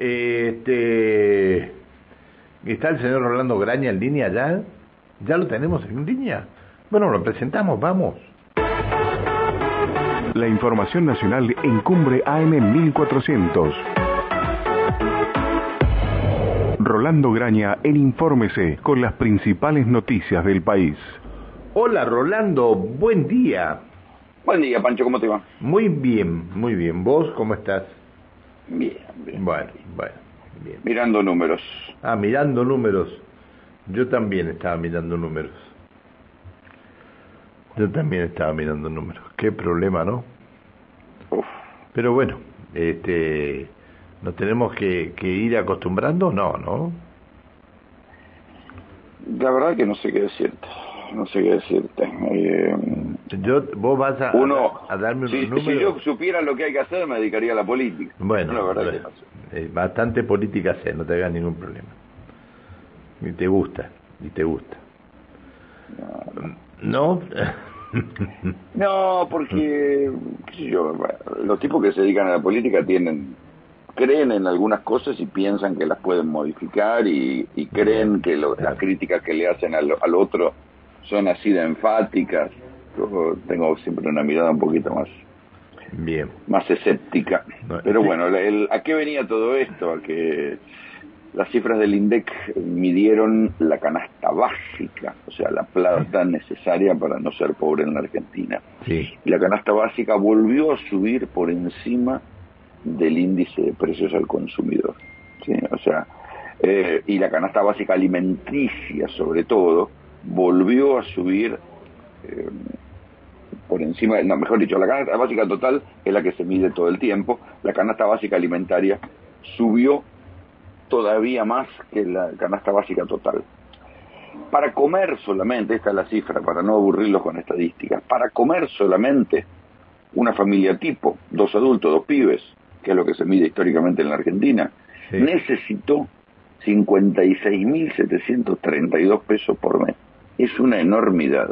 Este, ¿Está el señor Rolando Graña en línea ya? ¿Ya lo tenemos en línea? Bueno, lo presentamos, vamos. La información nacional en Cumbre AM 1400. Rolando Graña en Infórmese con las principales noticias del país. Hola Rolando, buen día. Buen día, Pancho, ¿cómo te va? Muy bien, muy bien. ¿Vos cómo estás? Bien, bien. Bueno, bueno, bien. Mirando números. Ah, mirando números. Yo también estaba mirando números. Yo también estaba mirando números. Qué problema, ¿no? Uf. Pero bueno, este, ¿nos tenemos que, que ir acostumbrando? No, ¿no? La verdad que no sé qué decirte. No sé qué decirte. Eh, Yo, vos vas a, uno, a, darme unos si, números. si yo supiera lo que hay que hacer, me dedicaría a la política. Bueno, la verdad bueno, eh, bastante política sé, no te hagas ningún problema. Y te gusta, y te gusta. ¿No? No, porque, qué sé yo, los tipos que se dedican a la política tienen creen en algunas cosas y piensan que las pueden modificar y, y creen que lo- las críticas que le hacen al, al otro son así de enfáticas. Yo tengo siempre una mirada un poquito más Bien. más escéptica. Pero bueno, el- ¿a qué venía todo esto? A que las cifras del INDEC midieron la canasta básica, o sea, la plata necesaria para no ser pobre en la Argentina. Sí. Y la canasta básica volvió a subir por encima del índice de precios al consumidor. ¿sí? O sea, eh, y la canasta básica alimenticia, sobre todo, volvió a subir eh, por encima, no, mejor dicho, la canasta básica total es la que se mide todo el tiempo, la canasta básica alimentaria subió todavía más que la canasta básica total. Para comer solamente, esta es la cifra, para no aburrirlos con estadísticas, para comer solamente una familia tipo, dos adultos, dos pibes, que es lo que se mide históricamente en la Argentina, Sí. necesitó 56.732 pesos por mes. Es una enormidad,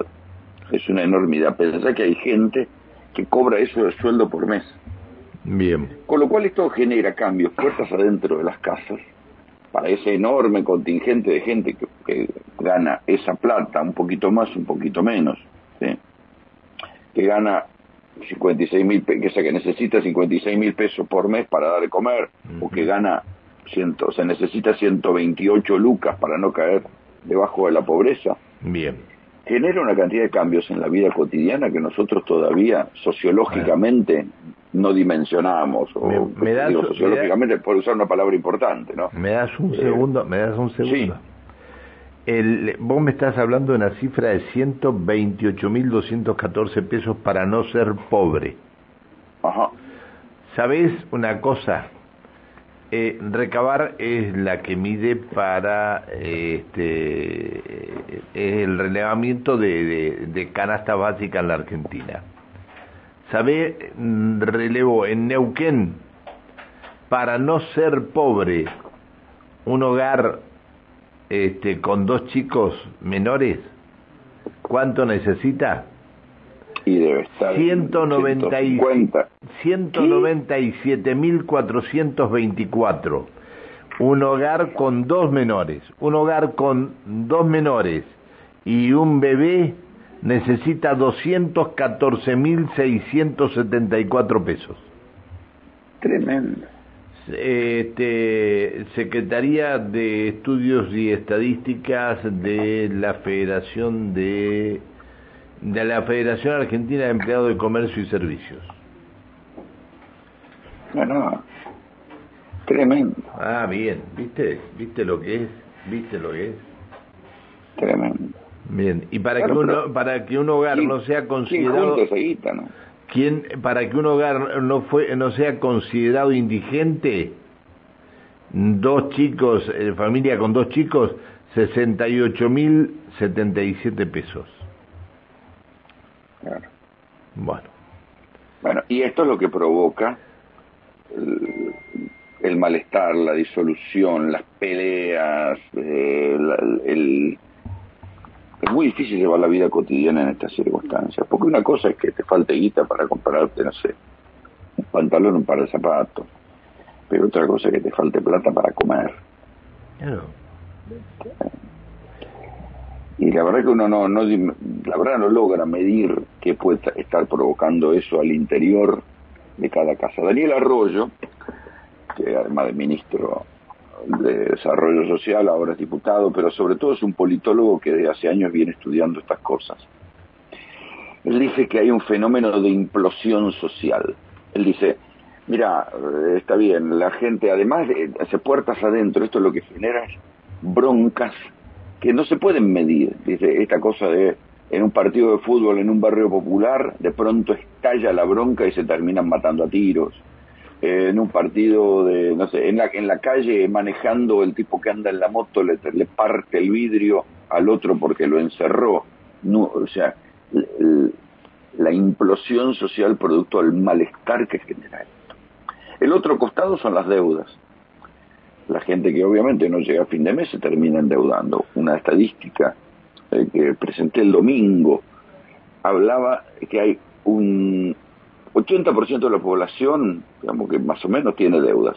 es una enormidad. Pensá que hay gente que cobra eso de sueldo por mes. Bien. Con lo cual esto genera cambios, puertas adentro de las casas, para ese enorme contingente de gente que, que gana esa plata, un poquito más, un poquito menos, ¿sí? que gana 56 mil, que, sea, que necesita 56 mil pesos por mes para dar de comer, o que gana, ciento, se necesita 128 lucas para no caer debajo de la pobreza, Bien. Genera una cantidad de cambios en la vida cotidiana que nosotros todavía sociológicamente no dimensionamos o Me- me das- digo, me sociológicamente por usar una palabra importante no ¿Me das un Eh, segundo? ¿Me das un segundo? El, vos me estás hablando de una cifra de 128.214 pesos para no ser pobre. ajá ¿Sabés una cosa? Eh, recabar es la que mide para este, el relevamiento de, de, de canasta básica en la Argentina. ¿Sabe? Mm, Relevo en Neuquén, para no ser pobre, un hogar este, con dos chicos menores, ¿cuánto necesita? Y debe estar en 190 y- 150. 197.424. Un hogar con dos menores. Un hogar con dos menores y un bebé necesita 214.674 pesos. tremendo Este, Secretaría de Estudios y Estadísticas de la Federación de de la Federación Argentina de Empleados de Comercio y Servicios. no no tremendo Ah, bien, ¿viste? ¿Viste lo que es? ¿Viste lo que es? tremendo Bien, y para Bueno, que uno para que un hogar ¿Quién- no sea considerado guita, no? ¿Quién, para que un hogar no fue no sea considerado indigente, dos chicos, eh, familia con dos chicos, 68.077 pesos. Claro. Bueno, Bueno, y esto es lo que provoca el, el malestar, la disolución, las peleas, eh, la- el, es muy difícil llevar la vida cotidiana en estas circunstancias, porque una cosa es que te falte guita para comprarte, no sé, un pantalón, un par de zapatos, pero otra cosa es que te falte plata para comer. Y la verdad que uno no, la verdad no logra medir qué puede estar provocando eso al interior de cada casa. Daniel Arroyo, que además de ministro de Desarrollo Social, ahora es diputado, pero sobre todo es un politólogo que de hace años viene estudiando estas cosas. Él dice que hay un fenómeno de implosión social. Él dice, mira, está bien, la gente además de hace puertas adentro, esto lo que genera es broncas que no se pueden medir. Dice, esta cosa de en un partido de fútbol en un barrio popular, de pronto estalla la bronca y se terminan matando a tiros. en un partido de, no sé, en la, en la calle manejando el tipo que anda en la moto le, le parte el vidrio al otro porque lo encerró. O sea, la implosión social producto del malestar que genera esto. El otro costado son las deudas. La gente que obviamente no llega a fin de mes se termina endeudando. Una estadística eh, que presenté el domingo hablaba que hay un 80% de la población, digamos que más o menos tiene deudas.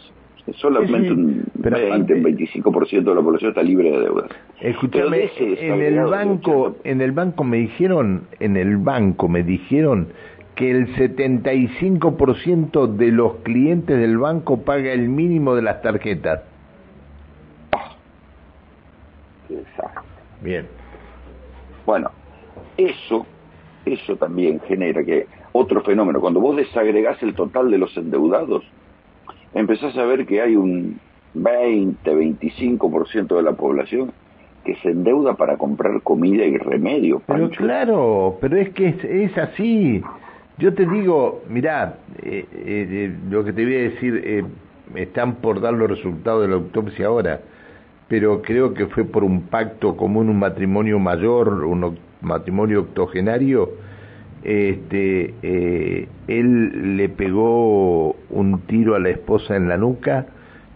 Solamente un 20, 25% de la población está libre de deudas. Escúchame, en el banco, en el banco me dijeron, en el banco me dijeron que el 75% de los clientes del banco paga el mínimo de las tarjetas. Bien. Bueno, eso, eso también genera que otro fenómeno, cuando vos desagregás el total de los endeudados, empezás a ver que hay un 20, 25% de la población que se endeuda para comprar comida y remedio. Pero claro, pero es que es, así. Yo te digo, mirá, eh, eh, lo que te voy a decir, eh, están por dar los resultados de la autopsia ahora, pero creo que fue por un pacto común, un matrimonio mayor, un matrimonio octogenario, este, eh, él le pegó un tiro a la esposa en la nuca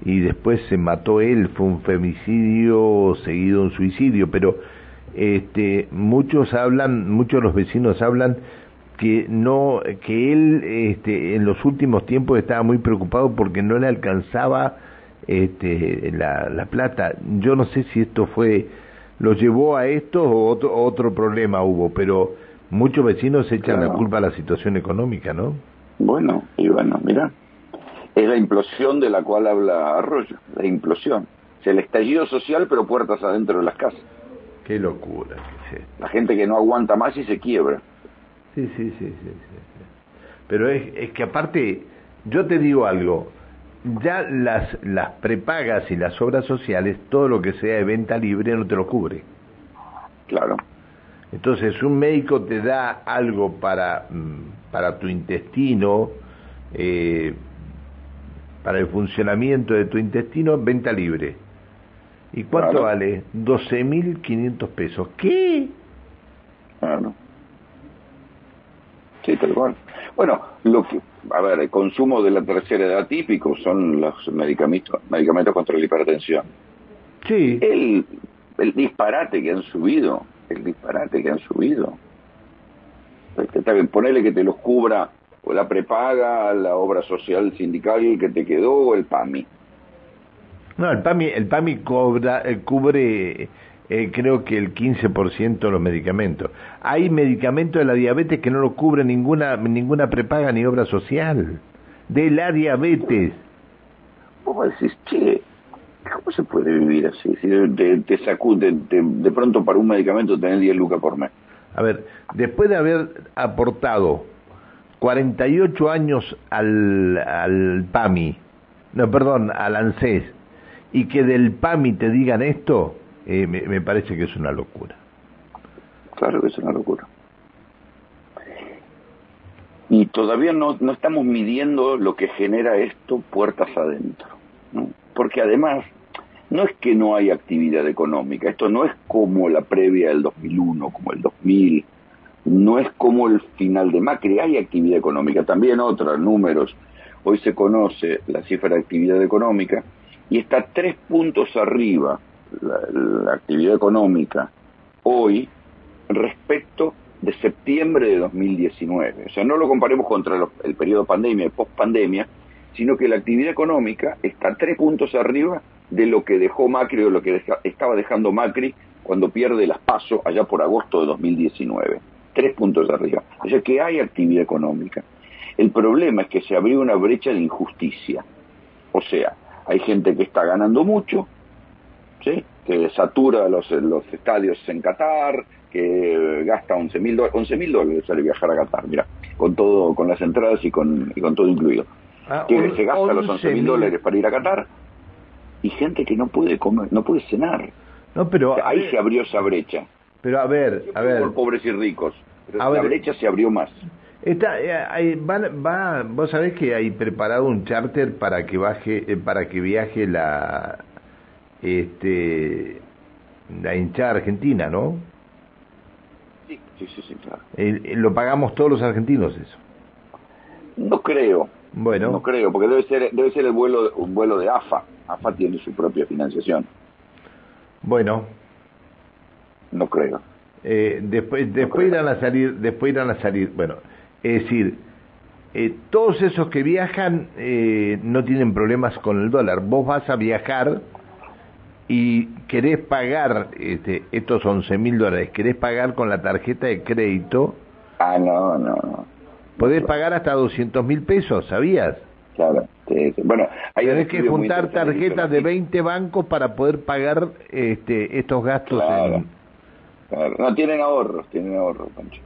y después se mató él, fue un femicidio seguido un suicidio, pero este, muchos hablan, muchos de los vecinos hablan que no, que él este, en los últimos tiempos estaba muy preocupado porque no le alcanzaba este, la, la plata. Yo no sé si esto fue, lo llevó a esto o otro, otro problema hubo, pero muchos vecinos echan la culpa a la situación económica, ¿no? Bueno, y bueno, mira, es la implosión de la cual habla Arroyo, la implosión. Es el estallido social, pero puertas adentro de las casas. Qué locura. La gente que no aguanta más y se quiebra. Sí, sí, sí, sí. sí, Pero es, es que aparte, yo te digo algo, ya las, las prepagas y las obras sociales, todo lo que sea de venta libre no te lo cubre. Claro. Entonces, un médico te da algo para, mm, para tu intestino, eh, para el funcionamiento de tu intestino, venta libre. ¿Y cuánto vale? 12.500 pesos. ¿Qué? Claro. Sí, tal cual. Bueno, lo que, a ver, el consumo de la tercera edad típico son los medicamentos, medicamentos contra la hipertensión. Sí. El, el disparate que han subido el disparate que han subido. Está bien, ponele que te los cubra o la prepaga, la obra social sindical que te quedó o el PAMI. No, el PAMI, el PAMI cobra, eh, cubre eh, creo que el 15% de los medicamentos. Hay medicamentos de la diabetes que no lo cubre ninguna, ninguna prepaga ni obra social. De la diabetes. ¿Cómo decís, che, ¿Cómo se puede vivir así? Si te, te sacude, de pronto para un medicamento tenés 10 lucas por mes. A ver, después de haber aportado 48 años al, al PAMI, no, perdón, al ANSES, y que del PAMI te digan esto, eh, me, me parece que es una locura. Claro que es una locura. Y todavía no, no estamos midiendo lo que genera esto puertas adentro. Porque además, no es que no hay actividad económica, esto no es como la previa del 2001, como el 2000, no es como el final de Macri, hay actividad económica, también otros números. Hoy se conoce la cifra de actividad económica y está tres puntos arriba la, actividad económica hoy respecto de septiembre de 2019. O sea, no lo comparemos contra el periodo pandemia y post pandemia, sino que la actividad económica está tres puntos arriba de lo que dejó Macri o lo que estaba dejando Macri cuando pierde las pasos allá por agosto de 2019. Tres puntos arriba. O sea que hay actividad económica. El problema es que se abrió una brecha de injusticia. O sea, hay gente que está ganando mucho, ¿sí? que satura los, los estadios en Qatar, que gasta 11 mil dólares sale viajar a Qatar, mira, con todo, con las entradas y con, y con todo incluido. Ah, que se gasta los 11 mil dólares para ir a Qatar y gente que no puede comer, no puede cenar. No, pero ahí se abrió esa brecha. Pero a ver, a ver. pobres y ricos. Pero la brecha se abrió más. Está, eh, va, va, vos sabés que hay preparado un charter para que baje, eh, para que viaje la, este, la hinchada argentina, ¿no? Sí, sí, sí, claro. lo pagamos todos los argentinos eso. No creo. Bueno. No creo, porque debe ser, debe ser el vuelo, un vuelo de AFA. AFA tiene su propia financiación. Bueno. No creo. Eh, después después irán a salir, después irán a salir, bueno, es decir, eh, todos esos que viajan eh, no tienen problemas con el dólar. Vos vas a viajar y querés pagar este, estos 11 mil dólares, querés pagar con la tarjeta de crédito. Ah, no, no, no. Podés pagar hasta 200 mil pesos, ¿sabías? Claro, bueno, hay Tenés que juntar tarjetas de 20 bancos para poder pagar este, estos gastos. Claro, claro. No, tienen ahorros, tienen ahorros, Pancho.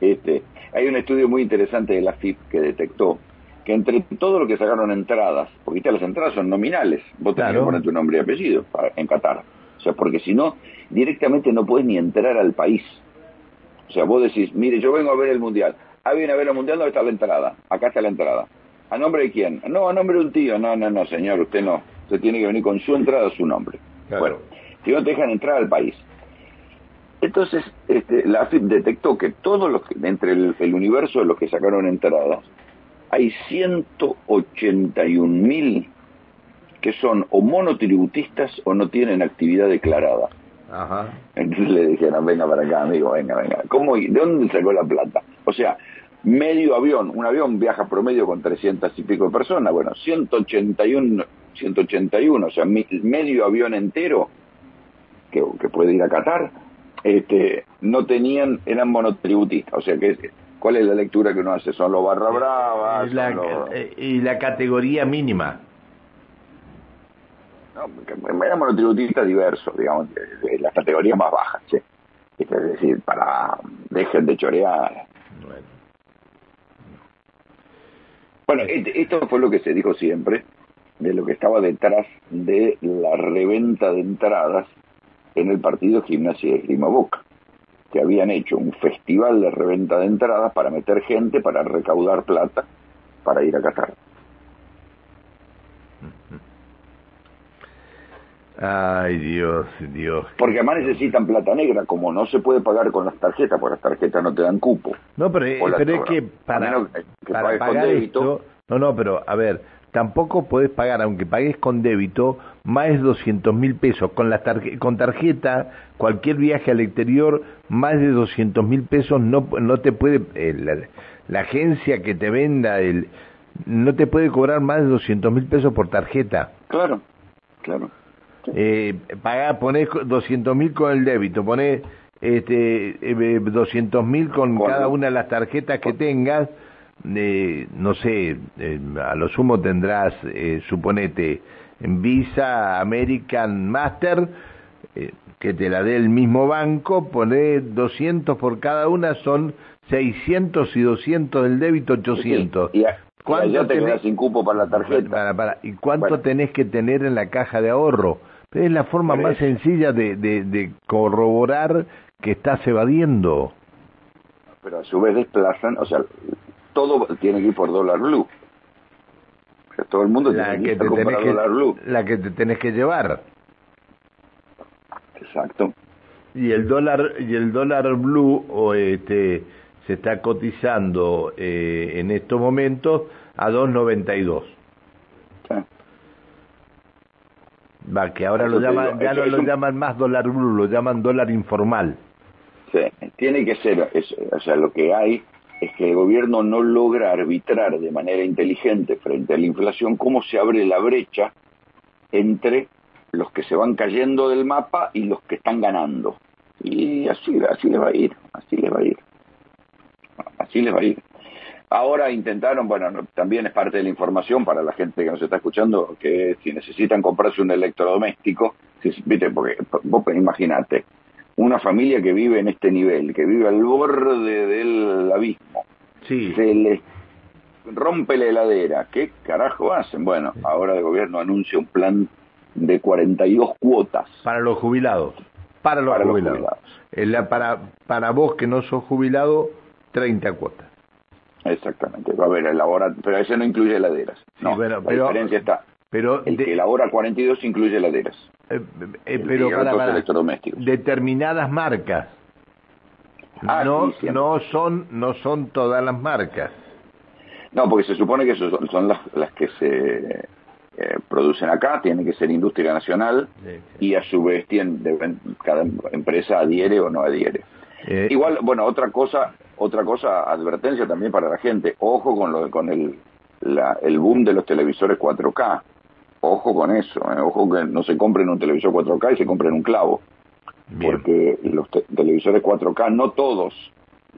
Este, hay un estudio muy interesante de la FIP que detectó que entre todo lo que sacaron entradas, porque las entradas son nominales, vos tenés que poner tu nombre y apellido para, en Qatar. O sea, porque si no, directamente no puedes ni entrar al país. O sea, vos decís, mire, yo vengo a ver el Mundial. Ah, viene a ver el Mundial, ¿dónde está la entrada? Acá está la entrada. ¿A nombre de quién? No, a nombre de un tío. No, no, no, señor, usted no. Usted tiene que venir con su entrada, su nombre. Bueno, si no te dejan entrar al país. Entonces, este, la AFIP detectó que todos los que, entre el, universo de los que sacaron entradas, hay 181 mil que son o monotributistas o no tienen actividad declarada. Ajá. Entonces le dijeron, venga para acá, amigo, venga, venga. ¿Cómo, ¿De dónde sacó la plata? O sea, medio avión, un avión viaja promedio con 300 y pico de personas, bueno, 181, 181 o sea, medio avión entero que, que puede ir a Qatar, este, no tenían, eran monotributistas, o sea que ¿cuál es la lectura que uno hace? Son los barra bravas, eh, y la categoría mínima. No, eran monotributistas diversos, digamos, de, las categorías más bajas, ¿sí? es decir, para dejen de chorear. Bueno, bueno este, esto fue lo que se dijo siempre de lo que estaba detrás de la reventa de entradas en el partido Gimnasia de Grima Boca, que habían hecho un festival de reventa de entradas para meter gente, para recaudar plata, para ir a Qatar. Ay, Dios, Dios. Porque además necesitan plata negra, como no se puede pagar con las tarjetas, porque las tarjetas no te dan cupo. No, pero, es que para, para pagar esto, no, no, pero a ver, tampoco puedes pagar, aunque pagues con débito, más de 200 mil pesos. Con, la con tarjeta, cualquier viaje al exterior, más de 200 mil pesos no, no te puede, eh, la, agencia que te venda, el, no te puede cobrar más de 200 mil pesos por tarjeta. Claro, claro. Eh, pagar, ponés 200 mil con el débito, ponés este, 200 eh, mil con cada una de las tarjetas que tengas eh, no sé, eh, a lo sumo tendrás, eh, suponete, Visa, American Master, eh, que te la dé el mismo banco, poné 200 por cada una, son 600 y 200 del débito, 800. Y, ¿Cuánto te tenés... sin cupo para la tarjeta. Para, para. ¿Y cuánto tenés que tener en la caja de ahorro? Es la forma más sencilla de, de, de corroborar que estás evadiendo. Pero a su vez desplazan, o sea, todo tiene que ir por dólar blue. O sea, todo el mundo tiene que, ir por dólar blue. La que te tenés que llevar. Exacto. Y el dólar y el dólar blue o este se está cotizando eh, en estos momentos a 2.92. Sí. Va, que ahora lo llaman, ya no lo llaman más dólar blue, lo llaman dólar informal. Sí, tiene que ser, o sea, lo que hay es que el gobierno no logra arbitrar de manera inteligente frente a la inflación cómo se abre la brecha entre los que se van cayendo del mapa y los que están ganando. Y así, así les va a ir, así les va a ir. Así les va a ir. Ahora intentaron, bueno, también es parte de la información para la gente que nos está escuchando, que si necesitan comprarse un electrodoméstico, viste, porque vos imaginate, una familia que vive en este nivel, que vive al borde del abismo, sí. se les rompe la heladera, ¿qué carajo hacen? Bueno, ahora el gobierno anuncia un plan de 42 cuotas. Para los jubilados. Para los jubilados. para, para vos que no sos jubilado, 30 cuotas. Exactamente. Va a haber elabora, pero ese no incluye heladeras. no, la diferencia está. Pero el que elabora 42 incluye heladeras. Eh, eh, pero para, electrodomésticos. determinadas marcas. Ah, no, no son no son todas las marcas. No, porque se supone que son, son las, las que se eh, producen acá, tiene que ser industria nacional y a su vez tiene, cada empresa adhiere o no adhiere. Eh, Igual, bueno, otra cosa, otra cosa, advertencia también para la gente, ojo con lo con el, el boom de los televisores 4K, ojo con eso, eh, ojo que no se compren un televisor 4K y se compren un clavo, porque los televisores 4K, no todos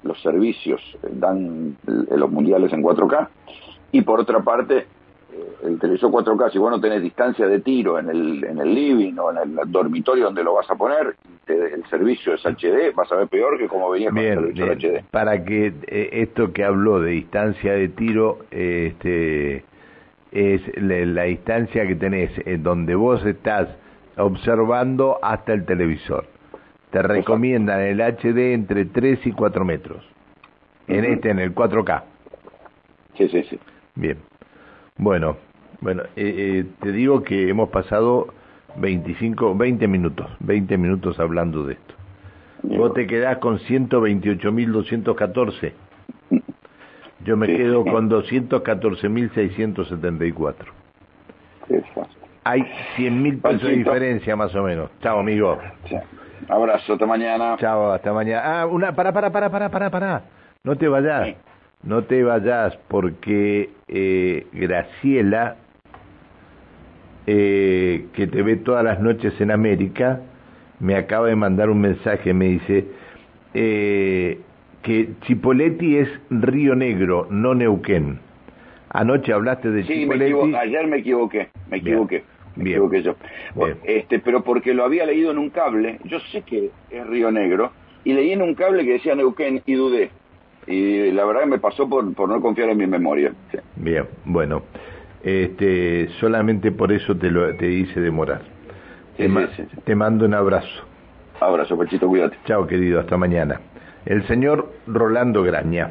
los servicios dan los mundiales en 4K, y por otra parte, el televisor 4K, si vos no tenés distancia de tiro en el, en el living o en el dormitorio donde lo vas a poner, el servicio es HD, vas a ver peor que como venía con el televisor HD. Para que eh, esto que habló de distancia de tiro, este es la, distancia que tenés en donde vos estás observando hasta el televisor. Te recomiendan el HD entre 3 y 4 metros. En este, en el 4K. Sí, sí, sí. Bien. Bueno, bueno, eh, eh, te digo que hemos pasado 25, 20 minutos, 20 minutos hablando de esto. Vos te quedás con 128.214. Yo me quedo con 214.674. Hay 100.000 pesos de diferencia más o menos. Chao, amigo. Abrazo, hasta mañana. Chao, hasta mañana. Ah, una, para, para, para, para, para, para. No te vayas. No te vayas porque eh, Graciela, eh, que te ve todas las noches en América, me acaba de mandar un mensaje, me dice eh, que Chipoletti es Río Negro, no Neuquén. Anoche hablaste de sí, ayer me equivoqué, me equivoqué. Me equivoqué yo. Este, pero porque lo había leído en un cable, yo sé que es Río Negro, y leí en un cable que decía Neuquén y dudé y la verdad que me pasó por, por no confiar en mi memoria. Bien, bueno, este, solamente por eso te, lo, te hice demorar. te, te mando un abrazo. Abrazo, Pechito, cuídate. Chao, querido, hasta mañana. El señor Rolando Graña.